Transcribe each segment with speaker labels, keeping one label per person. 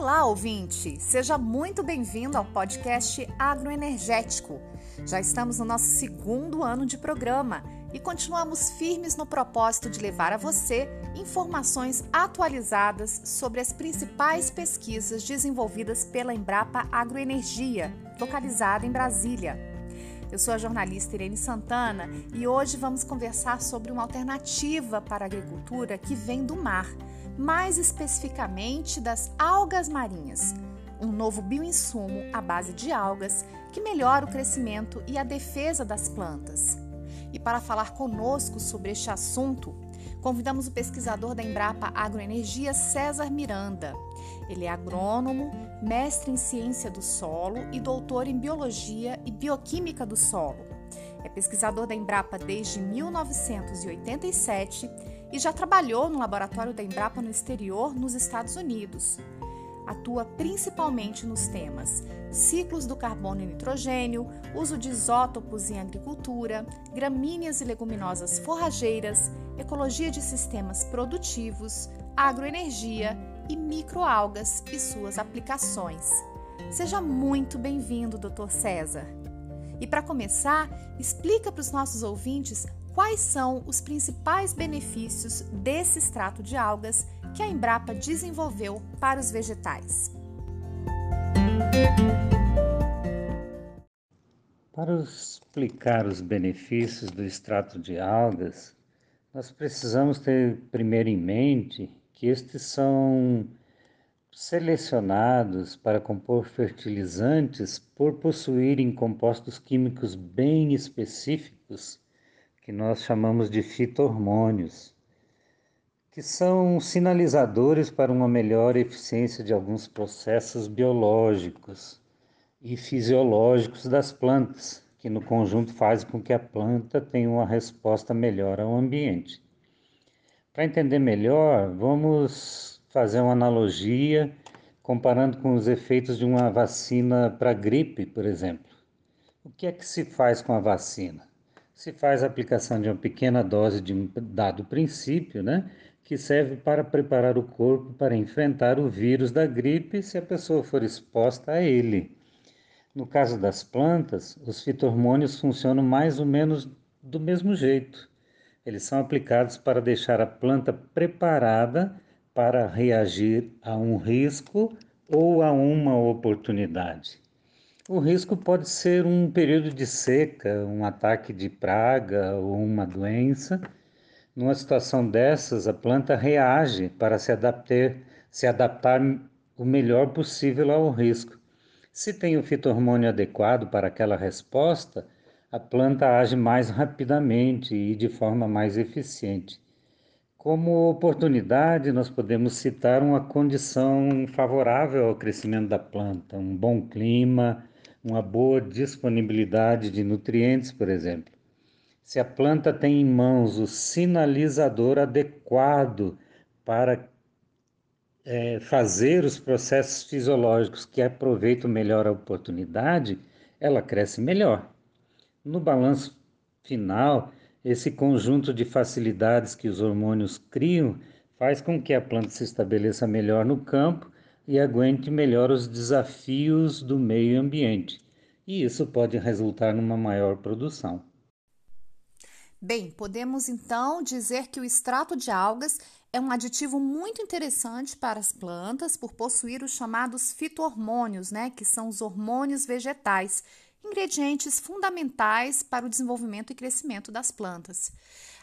Speaker 1: Olá, ouvinte! Seja muito bem-vindo ao podcast Agroenergético. Já estamos no nosso segundo ano de programa e continuamos firmes no propósito de levar a você informações atualizadas sobre as principais pesquisas desenvolvidas pela Embrapa Agroenergia, localizada em Brasília. Eu sou a jornalista Irene Santana e hoje vamos conversar sobre uma alternativa para a agricultura que vem do mar mais especificamente das algas marinhas, um novo bioinsumo à base de algas que melhora o crescimento e a defesa das plantas. E para falar conosco sobre este assunto, convidamos o pesquisador da Embrapa Agroenergia, César Miranda. Ele é agrônomo, mestre em ciência do solo e doutor em biologia e bioquímica do solo. É pesquisador da Embrapa desde 1987 e já trabalhou no laboratório da Embrapa no exterior, nos Estados Unidos. Atua principalmente nos temas ciclos do carbono e nitrogênio, uso de isótopos em agricultura, gramíneas e leguminosas forrageiras, ecologia de sistemas produtivos, agroenergia e microalgas e suas aplicações. Seja muito bem-vindo, Dr. César. E para começar, explica para os nossos ouvintes quais são os principais benefícios desse extrato de algas que a Embrapa desenvolveu para os vegetais.
Speaker 2: Para explicar os benefícios do extrato de algas, nós precisamos ter primeiro em mente que estes são selecionados para compor fertilizantes por possuírem compostos químicos bem específicos que nós chamamos de fito-hormônios, que são sinalizadores para uma melhor eficiência de alguns processos biológicos e fisiológicos das plantas, que no conjunto fazem com que a planta tenha uma resposta melhor ao ambiente. Para entender melhor, vamos fazer uma analogia comparando com os efeitos de uma vacina para gripe, por exemplo. O que é que se faz com a vacina? Se faz a aplicação de uma pequena dose de um dado princípio, né, que serve para preparar o corpo para enfrentar o vírus da gripe se a pessoa for exposta a ele. No caso das plantas, os fitormônios funcionam mais ou menos do mesmo jeito. Eles são aplicados para deixar a planta preparada para reagir a um risco ou a uma oportunidade. O risco pode ser um período de seca, um ataque de praga ou uma doença. Numa situação dessas, a planta reage para se adaptar, se adaptar o melhor possível ao risco. Se tem o fitormônio adequado para aquela resposta, a planta age mais rapidamente e de forma mais eficiente. Como oportunidade, nós podemos citar uma condição favorável ao crescimento da planta, um bom clima, uma boa disponibilidade de nutrientes, por exemplo. Se a planta tem em mãos o sinalizador adequado para é, fazer os processos fisiológicos que aproveitam melhor a oportunidade, ela cresce melhor. No balanço final, esse conjunto de facilidades que os hormônios criam faz com que a planta se estabeleça melhor no campo e aguente melhor os desafios do meio ambiente. E isso pode resultar numa maior produção.
Speaker 1: Bem, podemos então dizer que o extrato de algas é um aditivo muito interessante para as plantas por possuir os chamados fitohormônios, né, que são os hormônios vegetais, ingredientes fundamentais para o desenvolvimento e crescimento das plantas.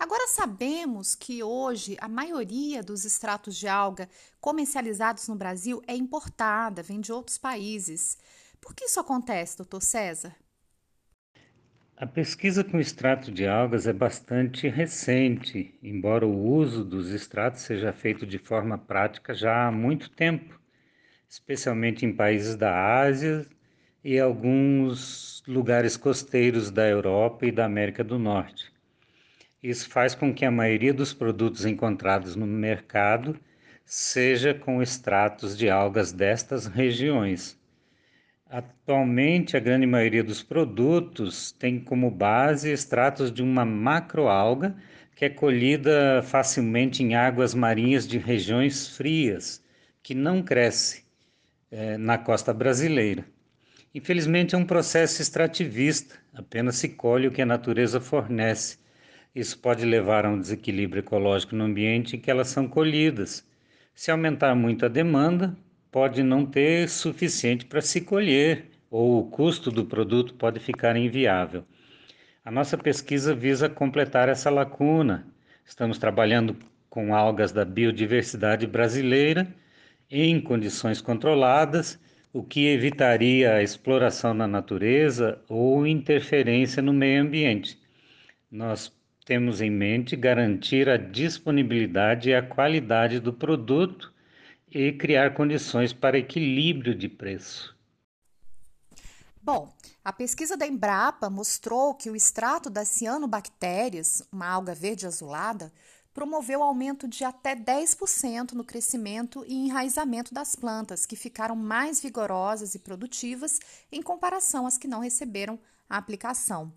Speaker 1: Agora sabemos que hoje a maioria dos extratos de alga comercializados no Brasil é importada, vem de outros países. Por que isso acontece, doutor César?
Speaker 2: A pesquisa com extrato de algas é bastante recente, embora o uso dos extratos seja feito de forma prática já há muito tempo, especialmente em países da Ásia e alguns lugares costeiros da Europa e da América do Norte. Isso faz com que a maioria dos produtos encontrados no mercado seja com extratos de algas destas regiões. Atualmente, a grande maioria dos produtos tem como base extratos de uma macroalga que é colhida facilmente em águas marinhas de regiões frias, que não cresce, é, na costa brasileira. Infelizmente, é um processo extrativista, apenas se colhe o que a natureza fornece. Isso pode levar a um desequilíbrio ecológico no ambiente em que elas são colhidas. Se aumentar muito a demanda, pode não ter suficiente para se colher, ou o custo do produto pode ficar inviável. A nossa pesquisa visa completar essa lacuna. Estamos trabalhando com algas da biodiversidade brasileira em condições controladas o que evitaria a exploração na natureza ou interferência no meio ambiente. Nós temos em mente garantir a disponibilidade e a qualidade do produto e criar condições para equilíbrio de preço.
Speaker 1: Bom, a pesquisa da Embrapa mostrou que o extrato das cianobactérias, uma alga verde azulada, promoveu aumento de até 10% no crescimento e enraizamento das plantas, que ficaram mais vigorosas e produtivas em comparação às que não receberam a aplicação.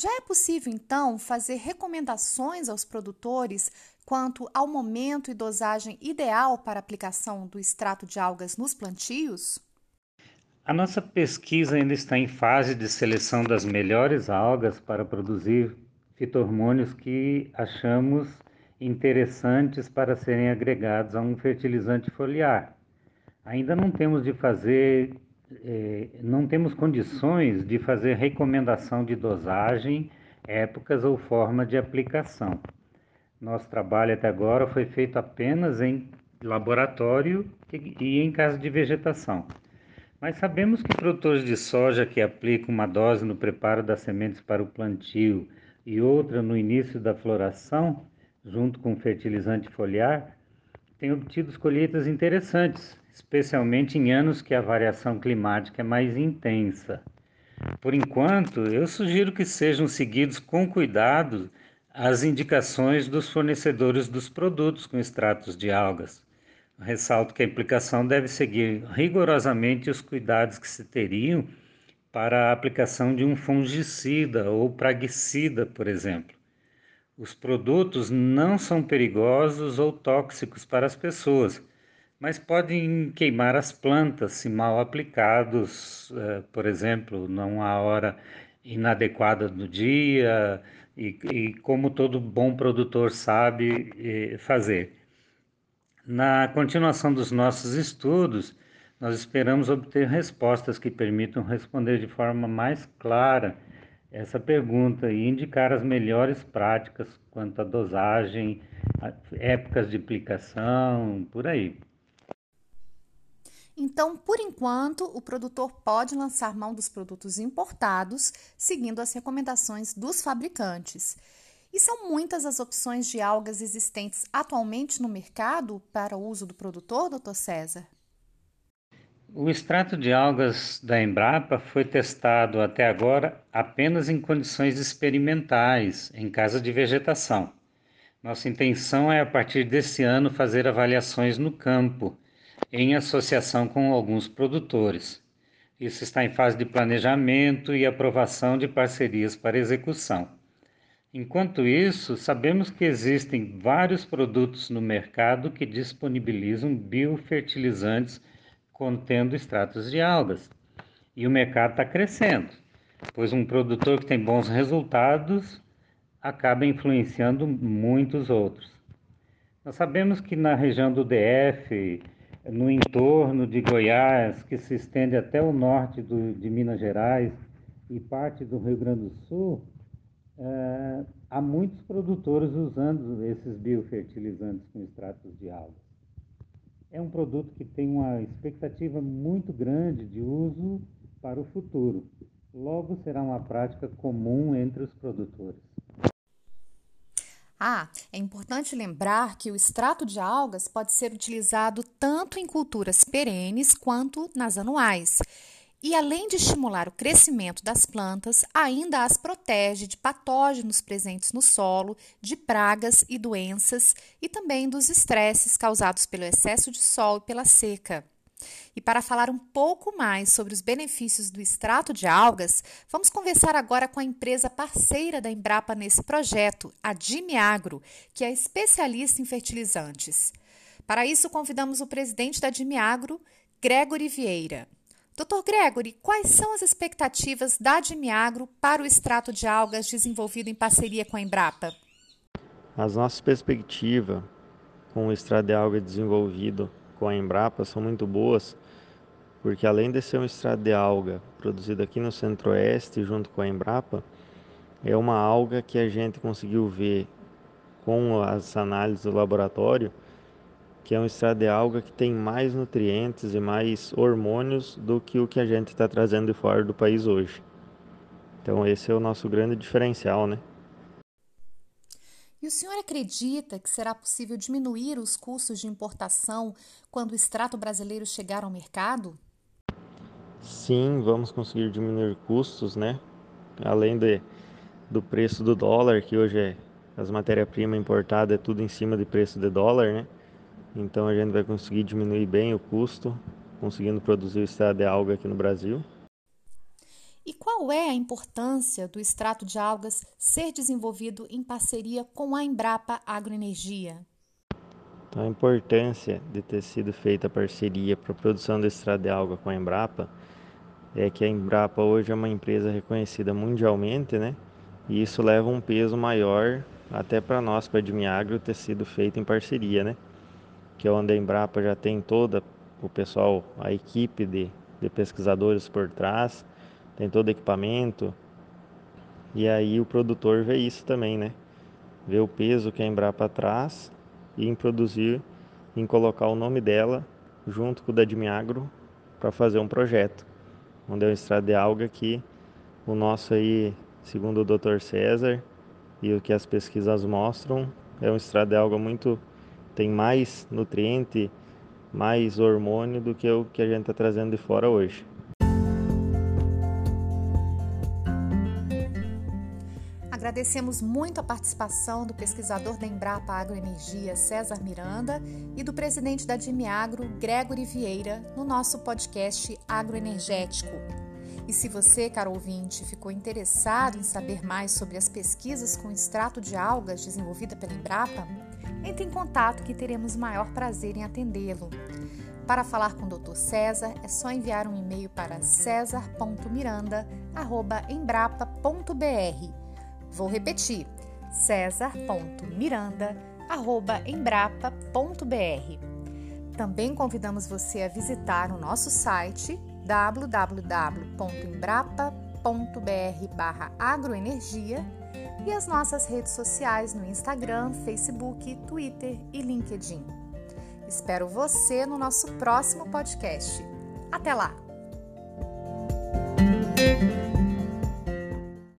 Speaker 1: Já é possível, então, fazer recomendações aos produtores quanto ao momento e dosagem ideal para aplicação do extrato de algas nos plantios?
Speaker 2: A nossa pesquisa ainda está em fase de seleção das melhores algas para produzir fitormônios que achamos interessantes para serem agregados a um fertilizante foliar. Ainda não temos de fazer, eh, não temos condições de fazer recomendação de dosagem, épocas ou forma de aplicação. Nosso trabalho até agora foi feito apenas em laboratório e em casa de vegetação. Mas sabemos que produtores de soja que aplicam uma dose no preparo das sementes para o plantio e outra no início da floração junto com fertilizante foliar, tem obtido colheitas interessantes, especialmente em anos que a variação climática é mais intensa. Por enquanto, eu sugiro que sejam seguidos com cuidado as indicações dos fornecedores dos produtos com extratos de algas. Ressalto que a aplicação deve seguir rigorosamente os cuidados que se teriam para a aplicação de um fungicida ou praguicida, por exemplo. Os produtos não são perigosos ou tóxicos para as pessoas, mas podem queimar as plantas se mal aplicados, eh, por exemplo, há hora inadequada do dia e, e como todo bom produtor sabe eh, fazer. Na continuação dos nossos estudos, nós esperamos obter respostas que permitam responder de forma mais clara essa pergunta e indicar as melhores práticas quanto à dosagem, épocas de aplicação, por aí.
Speaker 1: Então, por enquanto, o produtor pode lançar mão dos produtos importados, seguindo as recomendações dos fabricantes. E são muitas as opções de algas existentes atualmente no mercado para o uso do produtor, doutor César?
Speaker 2: O extrato de algas da Embrapa foi testado até agora apenas em condições experimentais, em casa de vegetação. Nossa intenção é, a partir desse ano, fazer avaliações no campo, em associação com alguns produtores. Isso está em fase de planejamento e aprovação de parcerias para execução. Enquanto isso, sabemos que existem vários produtos no mercado que disponibilizam biofertilizantes contendo extratos de algas. E o mercado está crescendo, pois um produtor que tem bons resultados acaba influenciando muitos outros. Nós sabemos que na região do DF, no entorno de Goiás, que se estende até o norte do, de Minas Gerais e parte do Rio Grande do Sul, é, há muitos produtores usando esses biofertilizantes com extratos de algas é um produto que tem uma expectativa muito grande de uso para o futuro. Logo será uma prática comum entre os produtores.
Speaker 1: Ah, é importante lembrar que o extrato de algas pode ser utilizado tanto em culturas perenes quanto nas anuais e, além de estimular o crescimento das plantas, ainda as protege de patógenos presentes no solo, de pragas e doenças e também dos estresses causados pelo excesso de sol e pela seca. E para falar um pouco mais sobre os benefícios do extrato de algas, vamos conversar agora com a empresa parceira da Embrapa nesse projeto, a Dimiagro, que é especialista em fertilizantes. Para isso, convidamos o presidente da Dimiagro, Gregory Vieira. Dr. Gregory, quais são as expectativas da Admiagro para o extrato de algas desenvolvido em parceria com a Embrapa?
Speaker 3: As nossas perspectivas com o extrato de alga desenvolvido com a Embrapa são muito boas, porque além de ser um extrato de alga produzido aqui no Centro-Oeste junto com a Embrapa, é uma alga que a gente conseguiu ver com as análises do laboratório que é um extrato de alga que tem mais nutrientes e mais hormônios do que o que a gente está trazendo de fora do país hoje. Então esse é o nosso grande diferencial, né?
Speaker 1: E o senhor acredita que será possível diminuir os custos de importação quando o extrato brasileiro chegar ao mercado?
Speaker 3: Sim, vamos conseguir diminuir custos, né? Além de, do preço do dólar, que hoje é as matérias-primas importadas é tudo em cima de preço de dólar, né? Então a gente vai conseguir diminuir bem o custo, conseguindo produzir o extrato de alga aqui no Brasil.
Speaker 1: E qual é a importância do extrato de algas ser desenvolvido em parceria com a Embrapa Agroenergia?
Speaker 3: Então, a importância de ter sido feita a parceria para a produção do extrato de alga com a Embrapa é que a Embrapa hoje é uma empresa reconhecida mundialmente, né? E isso leva um peso maior até para nós, para a Admiagro, ter sido feito em parceria, né? Que é onde a Embrapa já tem toda o pessoal, a equipe de, de pesquisadores por trás, tem todo o equipamento. E aí o produtor vê isso também, né? Vê o peso que a Embrapa traz e em produzir, em colocar o nome dela junto com o da Admiagro para fazer um projeto, onde é um estrada de alga que o nosso aí, segundo o Dr. César e o que as pesquisas mostram, é um estrada de alga muito tem mais nutriente, mais hormônio do que o que a gente está trazendo de fora hoje.
Speaker 1: Agradecemos muito a participação do pesquisador da Embrapa Agroenergia, César Miranda, e do presidente da Dimiagro, Gregory Vieira, no nosso podcast Agroenergético. E se você, caro ouvinte, ficou interessado em saber mais sobre as pesquisas com extrato de algas desenvolvida pela Embrapa, entre em contato que teremos maior prazer em atendê-lo. Para falar com o Dr. César, é só enviar um e-mail para cesar.miranda@embrapa.br. Vou repetir: cesar.miranda@embrapa.br. Também convidamos você a visitar o nosso site www.embrapa.br/agroenergia e as nossas redes sociais no Instagram, Facebook, Twitter e LinkedIn. Espero você no nosso próximo podcast. Até lá!